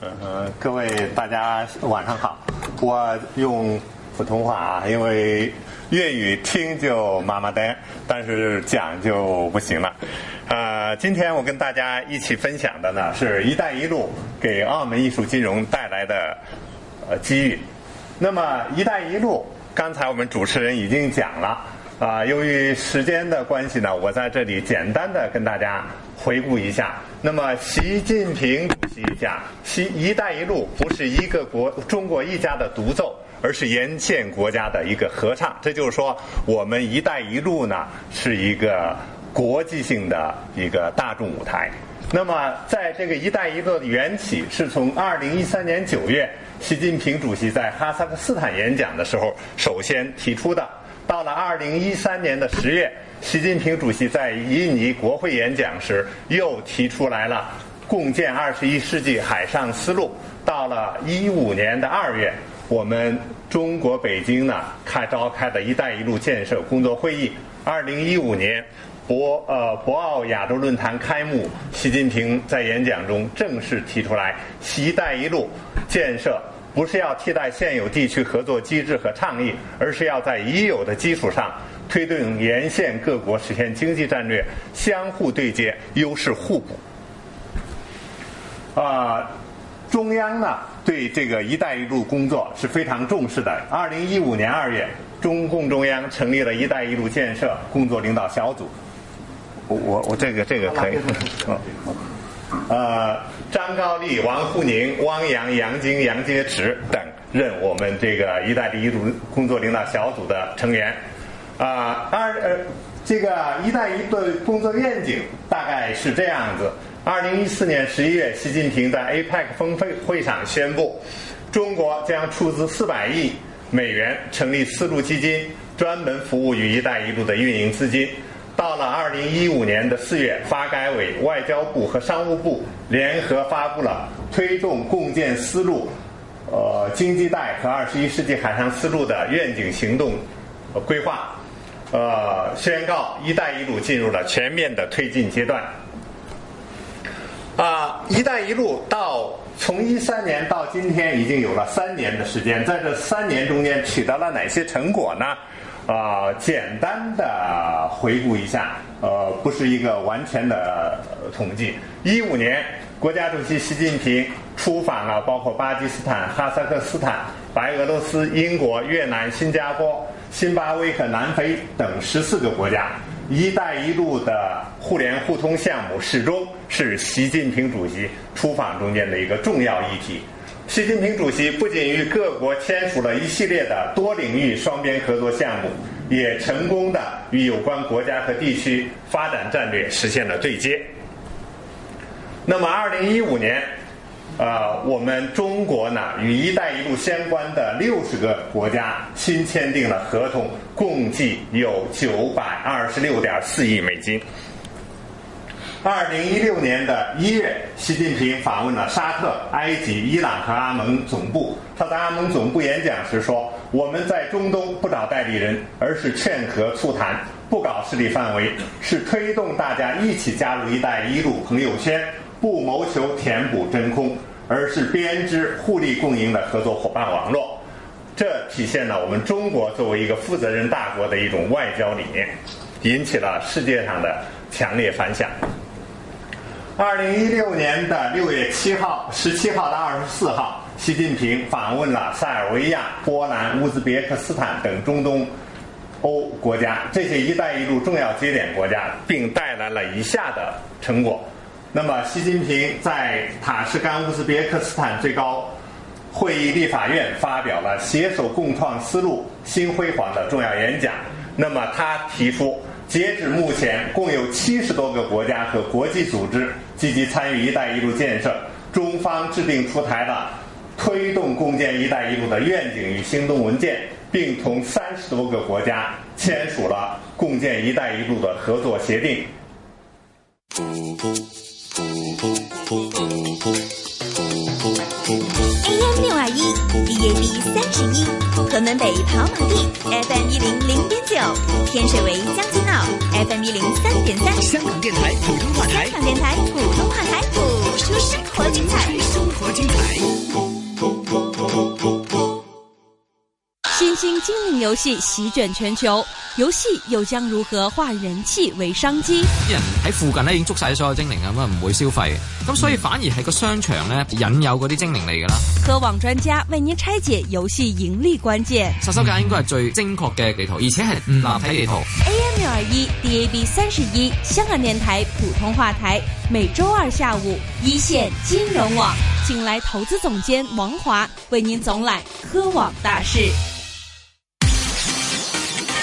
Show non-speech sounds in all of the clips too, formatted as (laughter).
呃，各位大家晚上好，我用普通话啊，因为粤语听就麻麻的，但是讲就不行了。呃，今天我跟大家一起分享的呢，是一带一路给澳门艺术金融带来的呃机遇。那么一带一路，刚才我们主持人已经讲了啊、由于时间的关系呢，我在这里简单的跟大家回顾一下。那么，习近平主席讲，习“一带一路”不是一个国中国一家的独奏，而是沿线国家的一个合唱。这就是说，我们“一带一路”呢是一个国际性的一个大众舞台。那么，在这个“一带一路”的缘起是从二零一三年九月，习近平主席在哈萨克斯坦演讲的时候首先提出的。到了二零一三年的十月，习近平主席在印尼国会演讲时又提出来了共建二十一世纪海上丝路。到了一五年的二月，我们中国北京呢开召开的一带一路建设工作会议。二零一五年博呃博鳌亚洲论坛开幕，习近平在演讲中正式提出来“一带一路”建设。不是要替代现有地区合作机制和倡议，而是要在已有的基础上推动沿线各国实现经济战略相互对接、优势互补。啊、中央呢对这个“一带一路”工作是非常重视的。二零一五年二月，中共中央成立了“一带一路”建设工作领导小组。我我我这个这个可以。嗯呃，张高丽、王沪宁、汪洋、杨晶、杨洁篪等任我们这个“一带一路”工作领导小组的成员。啊、二呃，这个“一带一路”工作愿景大概是这样子：二零一四年十一月，习近平在 APEC 峰会会上宣布，中国将出资四百亿美元成立丝路基金，专门服务于“一带一路”的运营资金。到了二零一五年的四月，发改委、外交部和商务部联合发布了推动共建丝路、呃经济带和二十一世纪海上丝路的愿景行动规划，呃，宣告“一带一路”进入了全面的推进阶段。啊，“一带一路”到从一三年到今天已经有了三年的时间，在这三年中间取得了哪些成果呢？啊、简单的回顾一下，呃，不是一个完全的统计。一五年，国家主席习近平出访了包括巴基斯坦、哈萨克斯坦、白俄罗斯、英国、越南、新加坡、津巴威和南非等十四个国家。“一带一路”的互联互通项目始终是习近平主席出访中间的一个重要议题。习近平主席不仅与各国签署了一系列的多领域双边合作项目，也成功的与有关国家和地区发展战略实现了对接。那么，二零一五年，呃，我们中国呢与“一带一路”相关的六十个国家新签订了合同，共计有九百二十六点四亿美金。二零一六年的一月，习近平访问了沙特、埃及、伊朗和阿盟总部。他在阿盟总部演讲时说：“我们在中东不找代理人，而是劝和促谈，不搞势力范围，是推动大家一起加入‘一带一路’朋友圈，不谋求填补真空，而是编织互利共赢的合作伙伴网络。”这体现了我们中国作为一个负责任大国的一种外交理念，引起了世界上的强烈反响。二零一六年的六月七号、十七号到二十四号，习近平访问了塞尔维亚、波兰、乌兹别克斯坦等中东欧国家，这些“一带一路”重要节点国家，并带来了以下的成果。那么，习近平在塔什干乌兹别克斯坦最高会议立法院发表了携手共创丝路新辉煌的重要演讲。那么，他提出。截止目前，共有七十多个国家和国际组织积极参与“一带一路”建设。中方制定出台了推动共建“一带一路”的愿景与行动文件，并同三十多个国家签署了共建“一带一路”的合作协定。AM 六二一，DAB 三十一，河门北跑马地，FM 一零零点九，天水围，FM 一零三点三，香港电台普通话台。香，港电台普通话台，播出生活精新兴精灵遊戲席卷全球，遊戲又將如何化人氣為商機？啲人喺附近咧已經捉晒所有精靈啊，咁啊唔會消費，咁所以反而係個商場咧引誘嗰啲精靈嚟噶啦。科網專家為您拆解遊戲盈利關鍵。殺手鐧應該係最精確嘅地圖，而且係立體地圖。AM 六二一，DAB 三十一，香港電台普通話台，每周二下午一線金融網，請來投資總監王華為您總攬科網大事。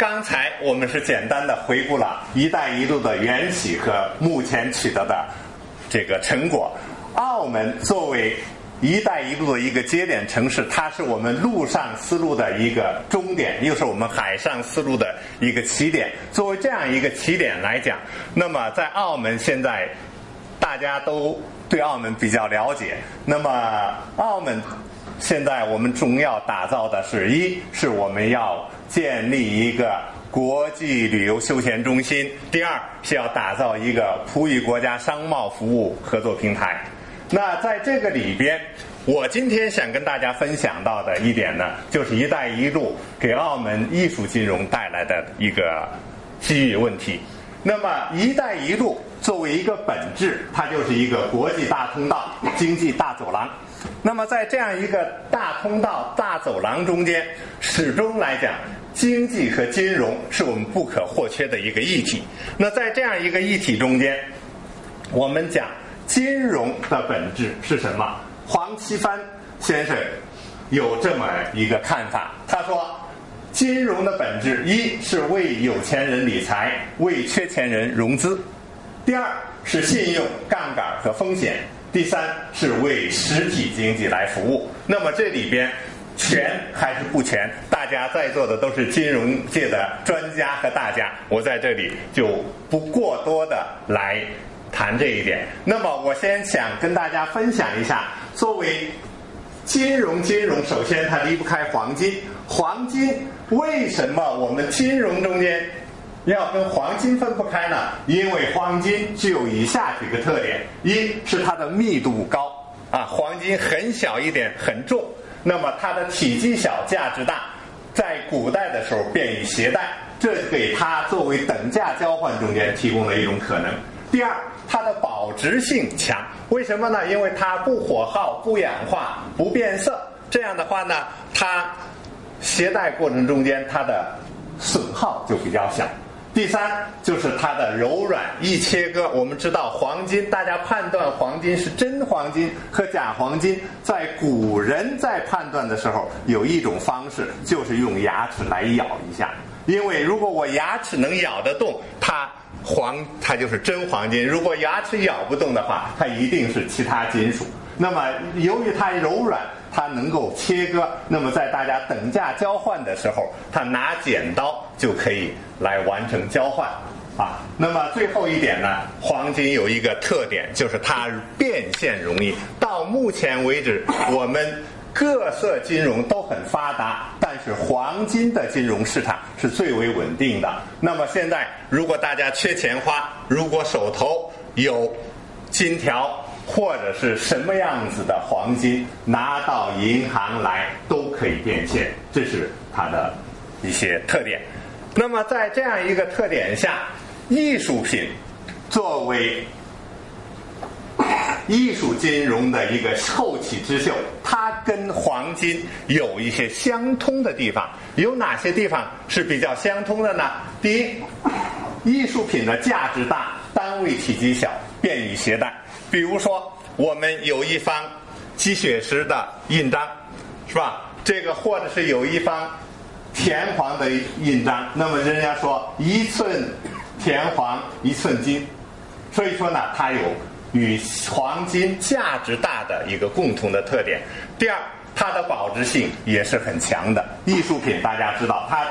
刚才我们是简单的回顾了“一带一路”的缘起和目前取得的这个成果。澳门作为“一带一路”的一个节点城市，它是我们陆上丝路的一个终点，又是我们海上丝路的一个起点。作为这样一个起点来讲，那么在澳门现在大家都对澳门比较了解。那么澳门现在我们重要打造的是一是我们要建立一个国际旅游休闲中心，第二是要打造一个葡语国家商贸服务合作平台。那在这个里边，我今天想跟大家分享到的一点呢，就是“一带一路”给澳门艺术金融带来的一个机遇问题。那么“一带一路”作为一个本质，它就是一个国际大通道、经济大走廊。那么在这样一个大通道、大走廊中间，始终来讲，经济和金融是我们不可或缺的一个一体。那在这样一个一体中间，我们讲金融的本质是什么？黄奇帆先生有这么一个看法，他说，金融的本质一是为有钱人理财，为缺钱人融资；第二是信用、杠杆和风险。第三是为实体经济来服务，那么这里边全还是不全？大家在座的都是金融界的专家和大家，我在这里就不过多的来谈这一点。那么我先想跟大家分享一下，作为金融金融，首先它离不开黄金。黄金为什么我们金融中间？要跟黄金分不开呢，因为黄金具有以下几个特点：一是它的密度高，啊，黄金很小一点，很重，那么它的体积小，价值大，在古代的时候便于携带，这给它作为等价交换中间提供了一种可能。第二，它的保值性强，为什么呢？因为它不火耗、不氧化、不变色，这样的话呢，它携带过程中间它的损耗就比较小。第三就是它的柔软，易切割。我们知道黄金，大家判断黄金是真黄金和假黄金，在古人在判断的时候，有一种方式就是用牙齿来咬一下。因为如果我牙齿能咬得动，它黄它就是真黄金；如果牙齿咬不动的话，它一定是其他金属。那么由于它柔软，它能够切割，那么在大家等价交换的时候，它拿剪刀就可以来完成交换，啊。那么最后一点呢，黄金有一个特点，就是它变现容易。到目前为止，我们各色金融都很发达，但是黄金的金融市场是最为稳定的。那么现在，如果大家缺钱花，如果手头有金条，或者是什么样子的黄金拿到银行来都可以变现，这是它的一些特点。那么在这样一个特点下，艺术品作为 (coughs) 艺术金融的一个后起之秀，它跟黄金有一些相通的地方。有哪些地方是比较相通的呢？第一，艺术品的价值大，单位体积小，便于携带。比如说，我们有一方鸡血石的印章，是吧？这个或者是有一方田黄的印章，那么人家说一寸田黄一寸金，所以说呢，它有与黄金价值大的一个共同的特点。第二，它的保值性也是很强的。艺术品大家知道，它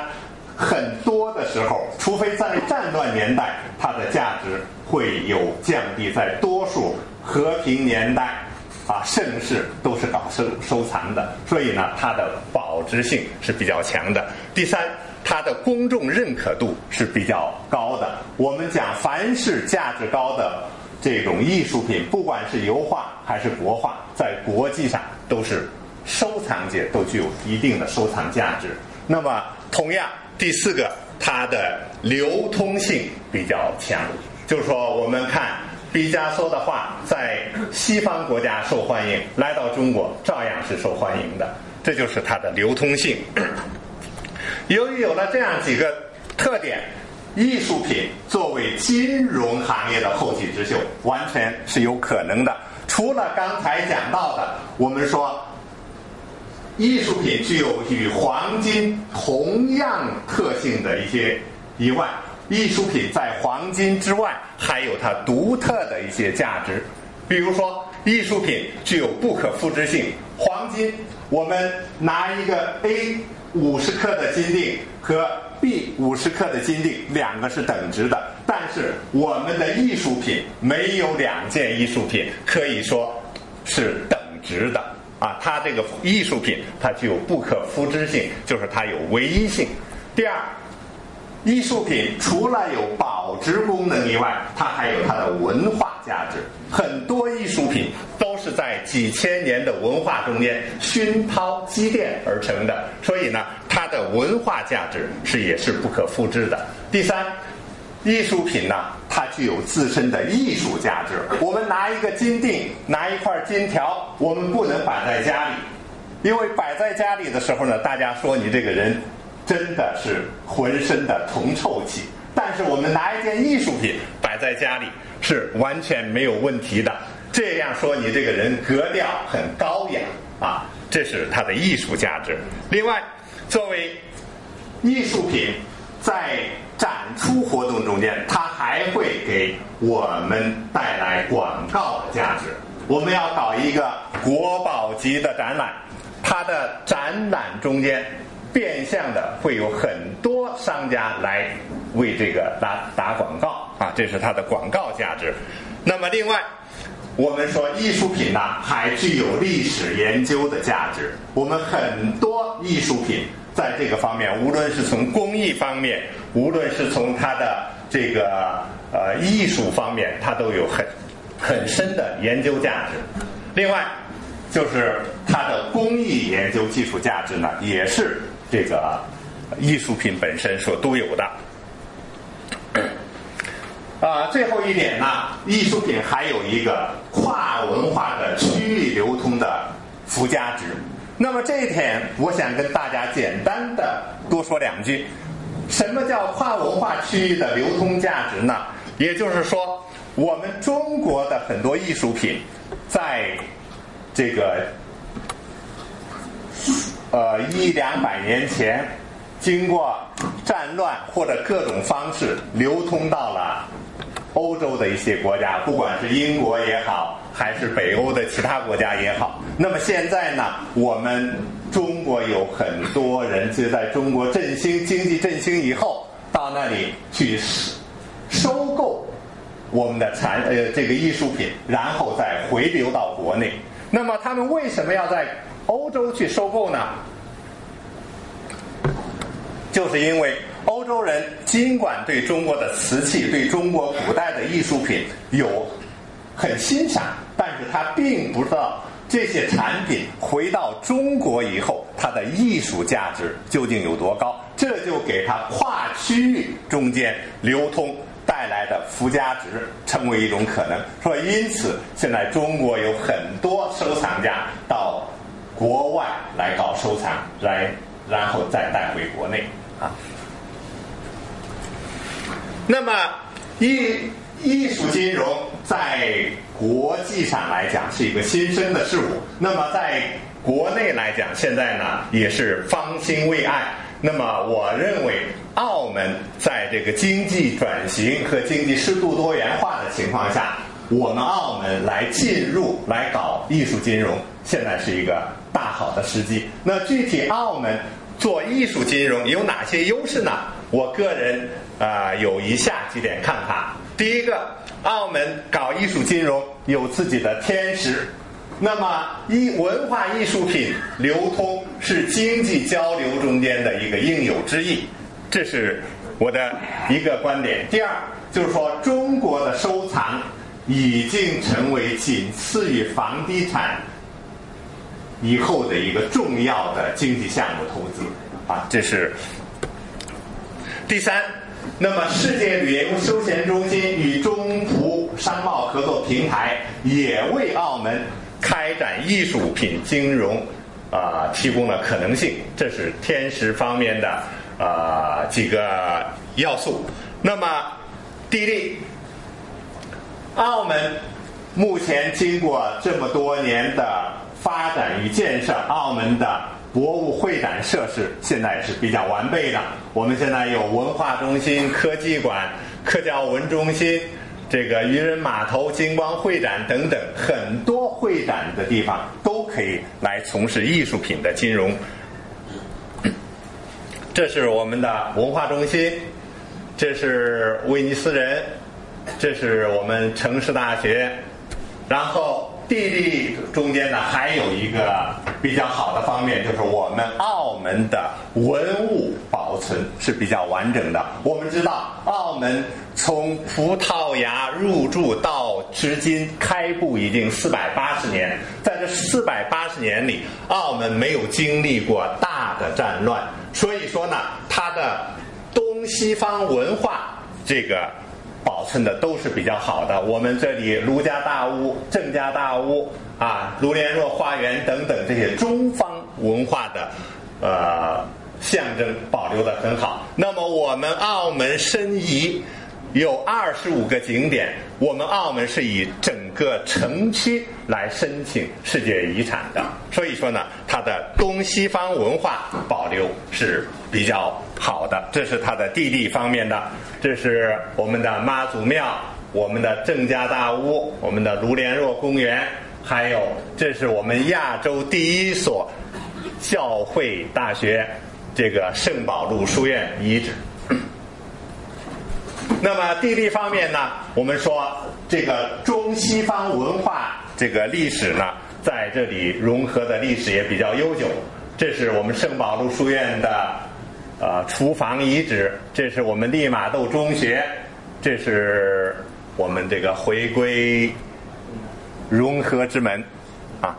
很多的时候，除非在战乱年代，它的价值会有降低；在多数和平年代，啊，盛世都是搞收收藏的，所以呢，它的保值性是比较强的。第三，它的公众认可度是比较高的。我们讲，凡是价值高的这种艺术品，不管是油画还是国画，在国际上都是收藏界都具有一定的收藏价值。那么，同样，第四个，它的流通性比较强，就是说，我们看毕加索的画在西方国家受欢迎，来到中国照样是受欢迎的，这就是它的流通性。(clears throat) 由于有了这样几个特点，艺术品作为金融行业的后起之秀，完全是有可能的。除了刚才讲到的，我们说。艺术品具有与黄金同样特性的一些以外，艺术品在黄金之外还有它独特的一些价值。比如说，艺术品具有不可复制性。黄金，我们拿一个 A 五十克的金锭和 B 五十克的金锭，两个是等值的。但是我们的艺术品没有两件艺术品可以说是等值的。啊，它这个艺术品它具有不可复制性，就是它有唯一性。第二，艺术品除了有保值功能以外，它还有它的文化价值。很多艺术品都是在几千年的文化中间熏陶积淀而成的，所以呢，它的文化价值是也是不可复制的。第三。艺术品呢，它具有自身的艺术价值。我们拿一个金锭，拿一块金条，我们不能摆在家里，因为摆在家里的时候呢，大家说你这个人真的是浑身的铜臭气。但是我们拿一件艺术品摆在家里是完全没有问题的。这样说你这个人格调很高雅啊，这是它的艺术价值。另外，作为艺术品在展出活动中间，它还会给我们带来广告的价值。我们要搞一个国宝级的展览，它的展览中间变相的会有很多商家来为这个打打广告啊，这是它的广告价值。那么另外，我们说艺术品呢，还具有历史研究的价值。我们很多艺术品。在这个方面，无论是从工艺方面，无论是从它的这个呃艺术方面，它都有很很深的研究价值。另外，就是它的工艺研究技术价值呢，也是这个艺术品本身所独有的。啊，最后一点呢，艺术品还有一个跨文化的区域流通的附加值。那么这一点，我想跟大家简单的多说两句。什么叫跨文化区域的流通价值呢？也就是说，我们中国的很多艺术品，在这个呃一两百年前，经过战乱或者各种方式流通到了欧洲的一些国家，不管是英国也好。还是北欧的其他国家也好，那么现在呢，我们中国有很多人就在中国振兴经济振兴以后，到那里去收购我们的产呃这个艺术品，然后再回流到国内。那么他们为什么要在欧洲去收购呢？就是因为欧洲人尽管对中国的瓷器、对中国古代的艺术品有很欣赏。但是他并不知道这些产品回到中国以后，它的艺术价值究竟有多高，这就给他跨区域中间流通带来的附加值成为一种可能。说因此，现在中国有很多收藏家到国外来搞收藏，来然后再带回国内啊。那么一艺术金融在。国际上来讲是一个新生的事物，那么在国内来讲，现在呢也是方兴未艾。那么我认为，澳门在这个经济转型和经济适度多元化的情况下，我们澳门来进入来搞艺术金融，现在是一个大好的时机。那具体澳门做艺术金融有哪些优势呢？我个人啊、有以下几点看法。第一个，澳门搞艺术金融有自己的天时。那么，艺文化艺术品流通是经济交流中间的一个应有之义，这是我的一个观点。第二，就是说中国的收藏已经成为仅次于房地产以后的一个重要的经济项目投资啊，这是第三。那么，世界旅游休闲中心与中葡商贸合作平台也为澳门开展艺术品金融啊、提供了可能性，这是天时方面的啊、几个要素。那么，地利，澳门目前经过这么多年的发展与建设，澳门的博物会展设施现在是比较完备的。我们现在有文化中心、科技馆、科教文中心、这个渔人码头、金光会展等等，很多会展的地方都可以来从事艺术品的金融。这是我们的文化中心，这是威尼斯人，这是我们城市大学，然后地利中间呢还有一个比较好的方面，就是我们澳门的文物保存是比较完整的。我们知道，澳门从葡萄牙入驻到至今开埠已经四百八十年，在这四百八十年里，澳门没有经历过大的战乱，所以说呢，它的东西方文化这个保存的都是比较好的。我们这里卢家大屋、郑家大屋啊、卢连若花园等等这些中方文化的呃象征保留的很好。那么我们澳门申遗有二十五个景点，我们澳门是以整个城区来申请世界遗产的，所以说呢，它的东西方文化保留是比较好的，这是它的地利方面的，这是我们的妈祖庙，我们的郑家大屋，我们的卢连若公园，还有这是我们亚洲第一所教会大学，这个圣保禄书院遗址。那么地利方面呢，我们说这个中西方文化这个历史呢，在这里融合的历史也比较悠久。这是我们圣保禄书院的呃厨房遗址，这是我们利玛窦中学，这是我们这个回归融合之门啊。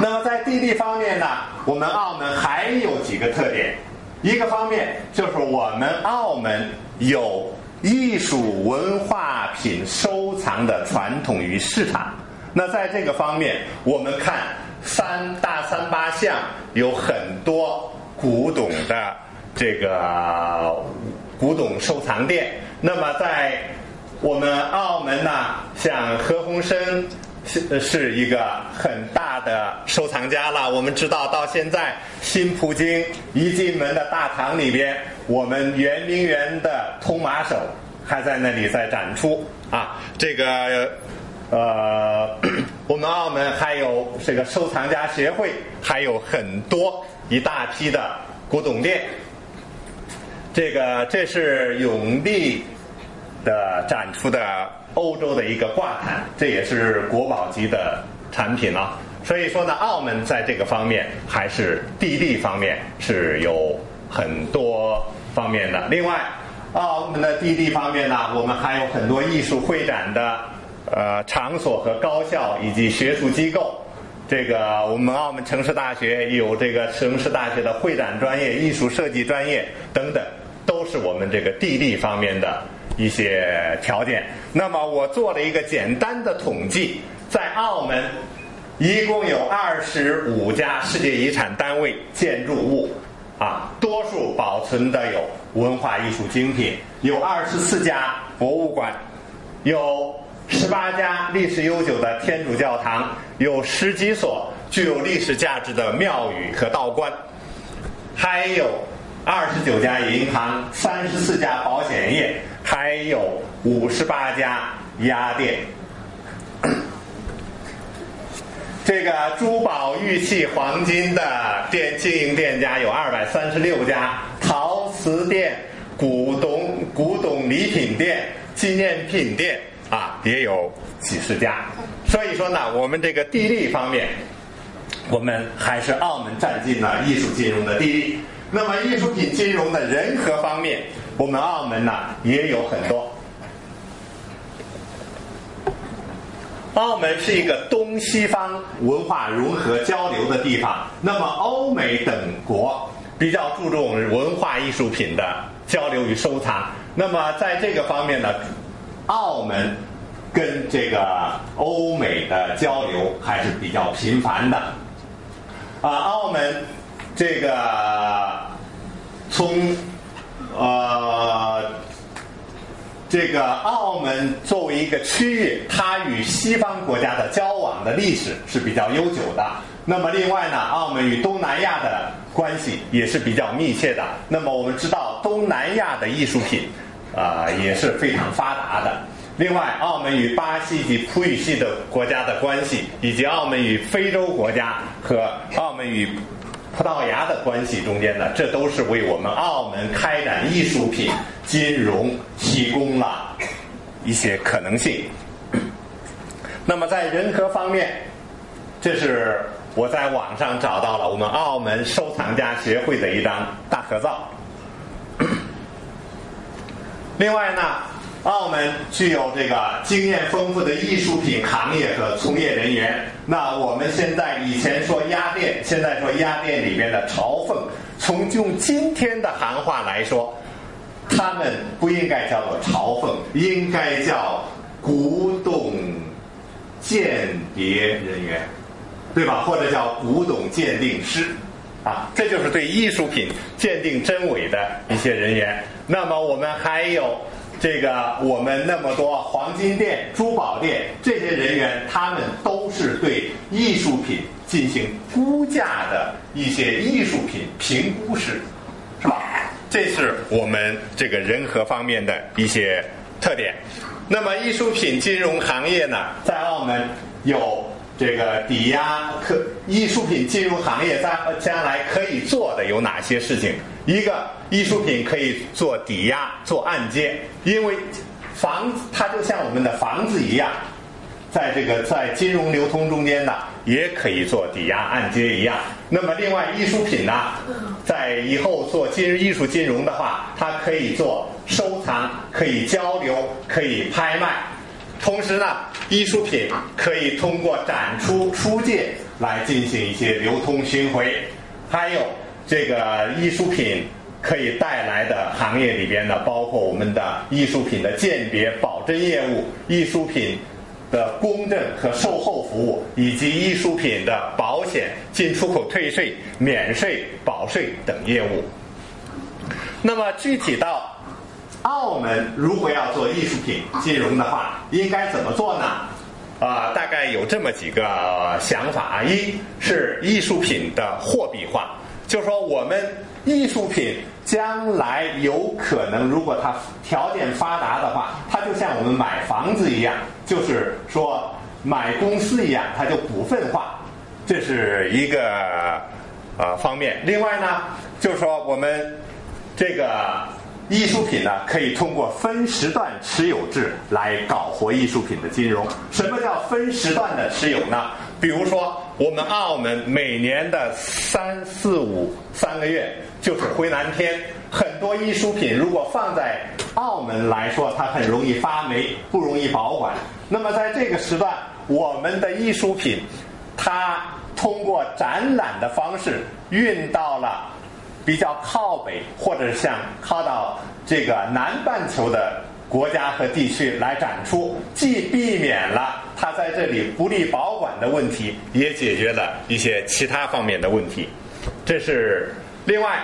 那么在地利方面呢，我们澳门还有几个特点。一个方面就是我们澳门有艺术文化品收藏的传统与市场。那在这个方面，我们看三大三八巷有很多古董的这个古董收藏店。那么在我们澳门呢，像何鸿燊是是一个很大的收藏家了。我们知道，到现在新葡京一进门的大堂里边，我们圆明园的通马手还在那里在展出啊。这个呃，(coughs) 我们澳门还有这个收藏家协会，还有很多一大批的古董店。这个这是永利的展出的欧洲的一个挂毯，这也是国宝级的产品啊。所以说呢，澳门在这个方面还是地利方面是有很多方面的。另外，澳门的地利方面呢，我们还有很多艺术会展的呃场所和高校以及学术机构。这个我们澳门城市大学有这个城市大学的会展专业、艺术设计专业等等，都是我们这个地利方面的一些条件。那么我做了一个简单的统计，在澳门一共有二十五家世界遗产单位建筑物，啊，多数保存的有文化艺术精品，有二十四家博物馆，有十八家历史悠久的天主教堂，有十几所具有历史价值的庙宇和道观，还有二十九家银行、三十四家保险业，还有五十八家鸭店。这个珠宝、玉器、黄金的店经营店家有二百三十六家，陶瓷店、古董、古董礼品店、纪念品店啊也有几十家。所以说呢，我们这个地利方面，我们还是澳门占尽了艺术金融的地利。那么艺术品金融的人和方面，我们澳门呢也有很多。澳门是一个东西方文化融合交流的地方。那么，欧美等国比较注重文化艺术品的交流与收藏。那么，在这个方面呢，澳门跟这个欧美的交流还是比较频繁的。啊，澳门这个从呃。这个澳门作为一个区域，它与西方国家的交往的历史是比较悠久的。那么，另外呢，澳门与东南亚的关系也是比较密切的。那么，我们知道东南亚的艺术品啊也是非常发达的。另外，澳门与巴西及葡语系的国家的关系，以及澳门与非洲国家和澳门与葡萄牙的关系中间呢，这都是为我们澳门开展艺术品金融提供了一些可能性。(clears throat) 那么在人和方面，这是我在网上找到了我们澳门收藏家协会的一张大合照。(clears throat) 另外呢。澳门具有这个经验丰富的艺术品行业和从业人员。那我们现在以前说压店，现在说压店里边的朝奉，从用今天的行话来说，他们不应该叫做朝奉，应该叫古董鉴别人员，对吧？或者叫古董鉴定师，啊，这就是对艺术品鉴定真伪的一些人员。那么我们还有。这个我们那么多黄金店、珠宝店这些人员，他们都是对艺术品进行估价的一些艺术品评估师，是吧？这是我们这个人和方面的一些特点。那么艺术品金融行业呢，在澳门有这个抵押可艺术品金融行业在将来可以做的有哪些事情？一个艺术品可以做抵押、做按揭，因为房子它就像我们的房子一样，在这个在金融流通中间呢，也可以做抵押、按揭一样。那么，另外艺术品呢，在以后做金艺术金融的话，它可以做收藏、可以交流、可以拍卖。同时呢，艺术品可以通过展出、出借来进行一些流通巡回，还有。这个艺术品可以带来的行业里边呢，包括我们的艺术品的鉴别保真业务、艺术品的公证和售后服务，以及艺术品的保险、进出口退税、免税、保税等业务。那么具体到澳门，如果要做艺术品金融的话，应该怎么做呢？啊，大概有这么几个想法啊：一是艺术品的货币化。就说我们艺术品将来有可能，如果它条件发达的话，它就像我们买房子一样，就是说买公司一样，它就股份化，这是一个呃方面。另外呢，就是说我们这个艺术品呢，可以通过分时段持有制来搞活艺术品的金融。什么叫分时段的持有呢？比如说。我们澳门每年的三四五三个月就是回南天，很多艺术品如果放在澳门来说，它很容易发霉，不容易保管。那么在这个时段，我们的艺术品，它通过展览的方式运到了比较靠北或者像靠到这个南半球的。国家和地区来展出，既避免了它在这里不利保管的问题，也解决了一些其他方面的问题。这是另外，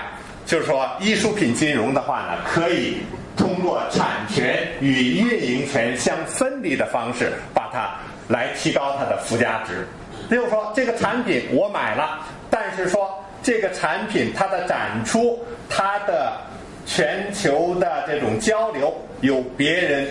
就是说，艺术品金融的话呢，可以通过产权与运营权相分离的方式，把它来提高它的附加值。比如说，这个产品我买了，但是说这个产品它的展出，它的。全球的这种交流由别人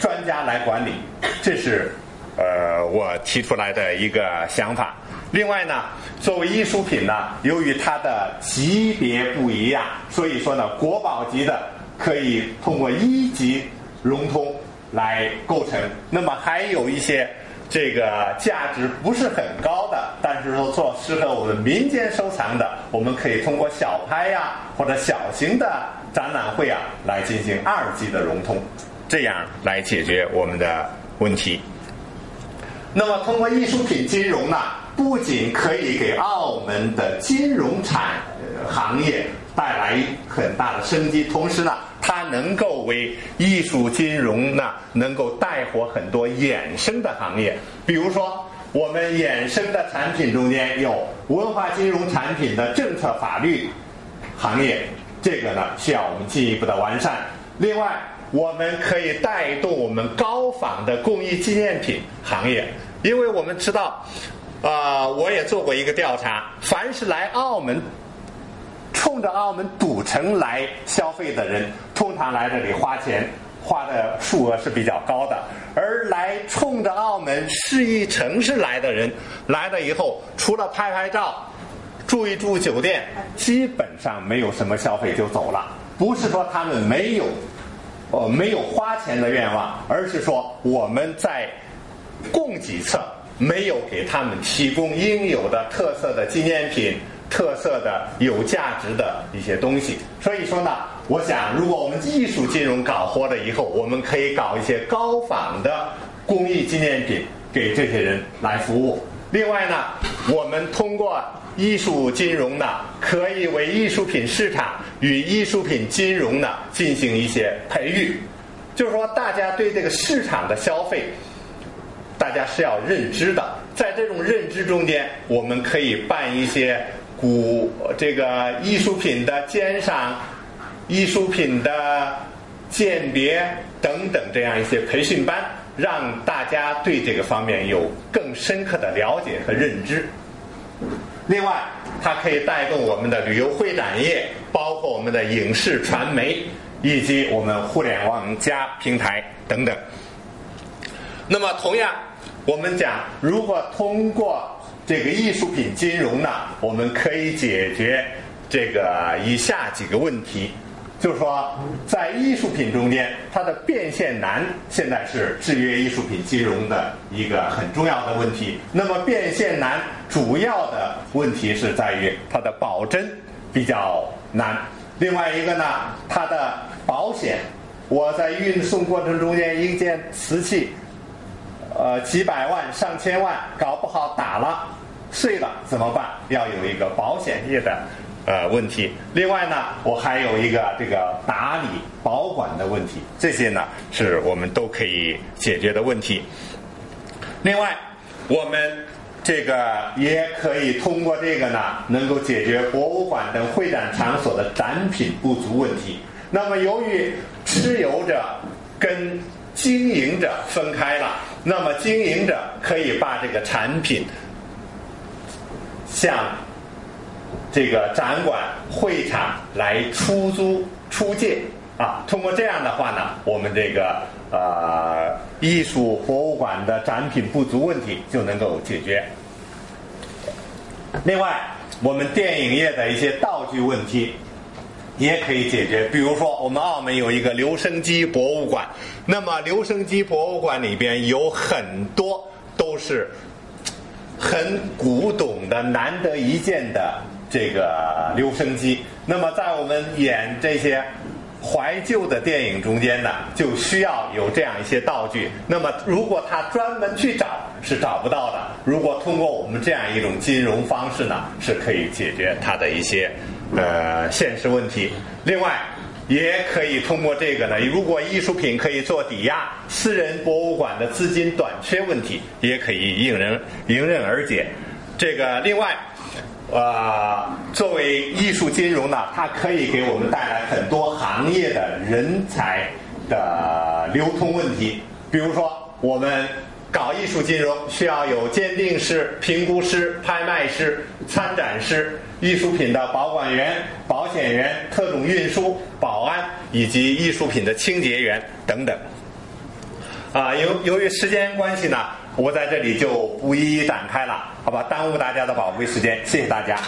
专家来管理，这是呃，我提出来的一个想法。另外呢，作为艺术品呢，由于它的级别不一样，所以说呢，国宝级的可以通过一级融通来构成。那么还有一些这个价值不是很高的，但是说做适合我们民间收藏的，我们可以通过小拍呀或者小型的展览会啊来进行二级的融通，这样来解决我们的问题。那么，通过艺术品金融呢，不仅可以给澳门的金融产行业带来很大的生机，同时呢，它能够为艺术金融呢能够带活很多衍生的行业。比如说，我们衍生的产品中间有文化金融产品的政策法律行业，这个呢需要我们进一步的完善。另外，我们可以带动我们高仿的工艺纪念品行业，因为我们知道，啊、我也做过一个调查，凡是来澳门。冲着澳门赌城来消费的人，通常来这里花钱，花的数额是比较高的；而来冲着澳门市一城市来的人，来了以后，除了拍拍照、住一住酒店，基本上没有什么消费就走了。不是说他们没有，呃，没有花钱的愿望，而是说我们在供给侧没有给他们提供应有的特色的纪念品、特色的有价值的一些东西。所以说呢，我想，如果我们艺术金融搞活了以后，我们可以搞一些高仿的工艺纪念品给这些人来服务。另外呢，我们通过艺术金融呢，可以为艺术品市场与艺术品金融呢进行一些培育，就是说大家对这个市场的消费。大家是要认知的，在这种认知中间，我们可以办一些古这个艺术品的鉴赏、艺术品的鉴别等等这样一些培训班，让大家对这个方面有更深刻的了解和认知。另外，它可以带动我们的旅游会展业，包括我们的影视传媒以及我们互联网加平台等等。那么，同样，我们讲，如果通过这个艺术品金融呢，我们可以解决这个以下几个问题，就是说，在艺术品中间，它的变现难现在是制约艺术品金融的一个很重要的问题。那么，变现难主要的问题是在于它的保真比较难。另外一个呢，它的保险，我在运送过程中间一件瓷器。呃，几百万、上千万，搞不好打了、碎了怎么办？要有一个保险业的呃问题。另外呢，我还有一个这个打理保管的问题，这些呢是我们都可以解决的问题。另外，我们这个也可以通过这个呢，能够解决博物馆等会展场所的展品不足问题。那么，由于持有者跟经营者分开了，那么经营者可以把这个产品向这个展馆、会场来出租、出借啊。通过这样的话呢，我们这个呃艺术博物馆的展品不足问题就能够解决。另外，我们电影业的一些道具问题。也可以解决，比如说我们澳门有一个留声机博物馆，那么留声机博物馆里边有很多都是很古董的、难得一见的这个留声机。那么在我们演这些怀旧的电影中间呢，就需要有这样一些道具。那么如果他专门去找，是找不到的。如果通过我们这样一种金融方式呢，是可以解决他的一些。呃，现实问题。另外，也可以通过这个呢，如果艺术品可以做抵押，私人博物馆的资金短缺问题也可以迎刃迎刃而解。这个另外，呃，作为艺术金融呢，它可以给我们带来很多行业的人才的流通问题。比如说，我们搞艺术金融需要有鉴定师、评估师、拍卖师、参展师。艺术品的保管员、保险员、特种运输、保安以及艺术品的清洁员等等。啊，由由于时间关系呢，我在这里就不一一展开了，好吧？耽误大家的宝贵时间，谢谢大家。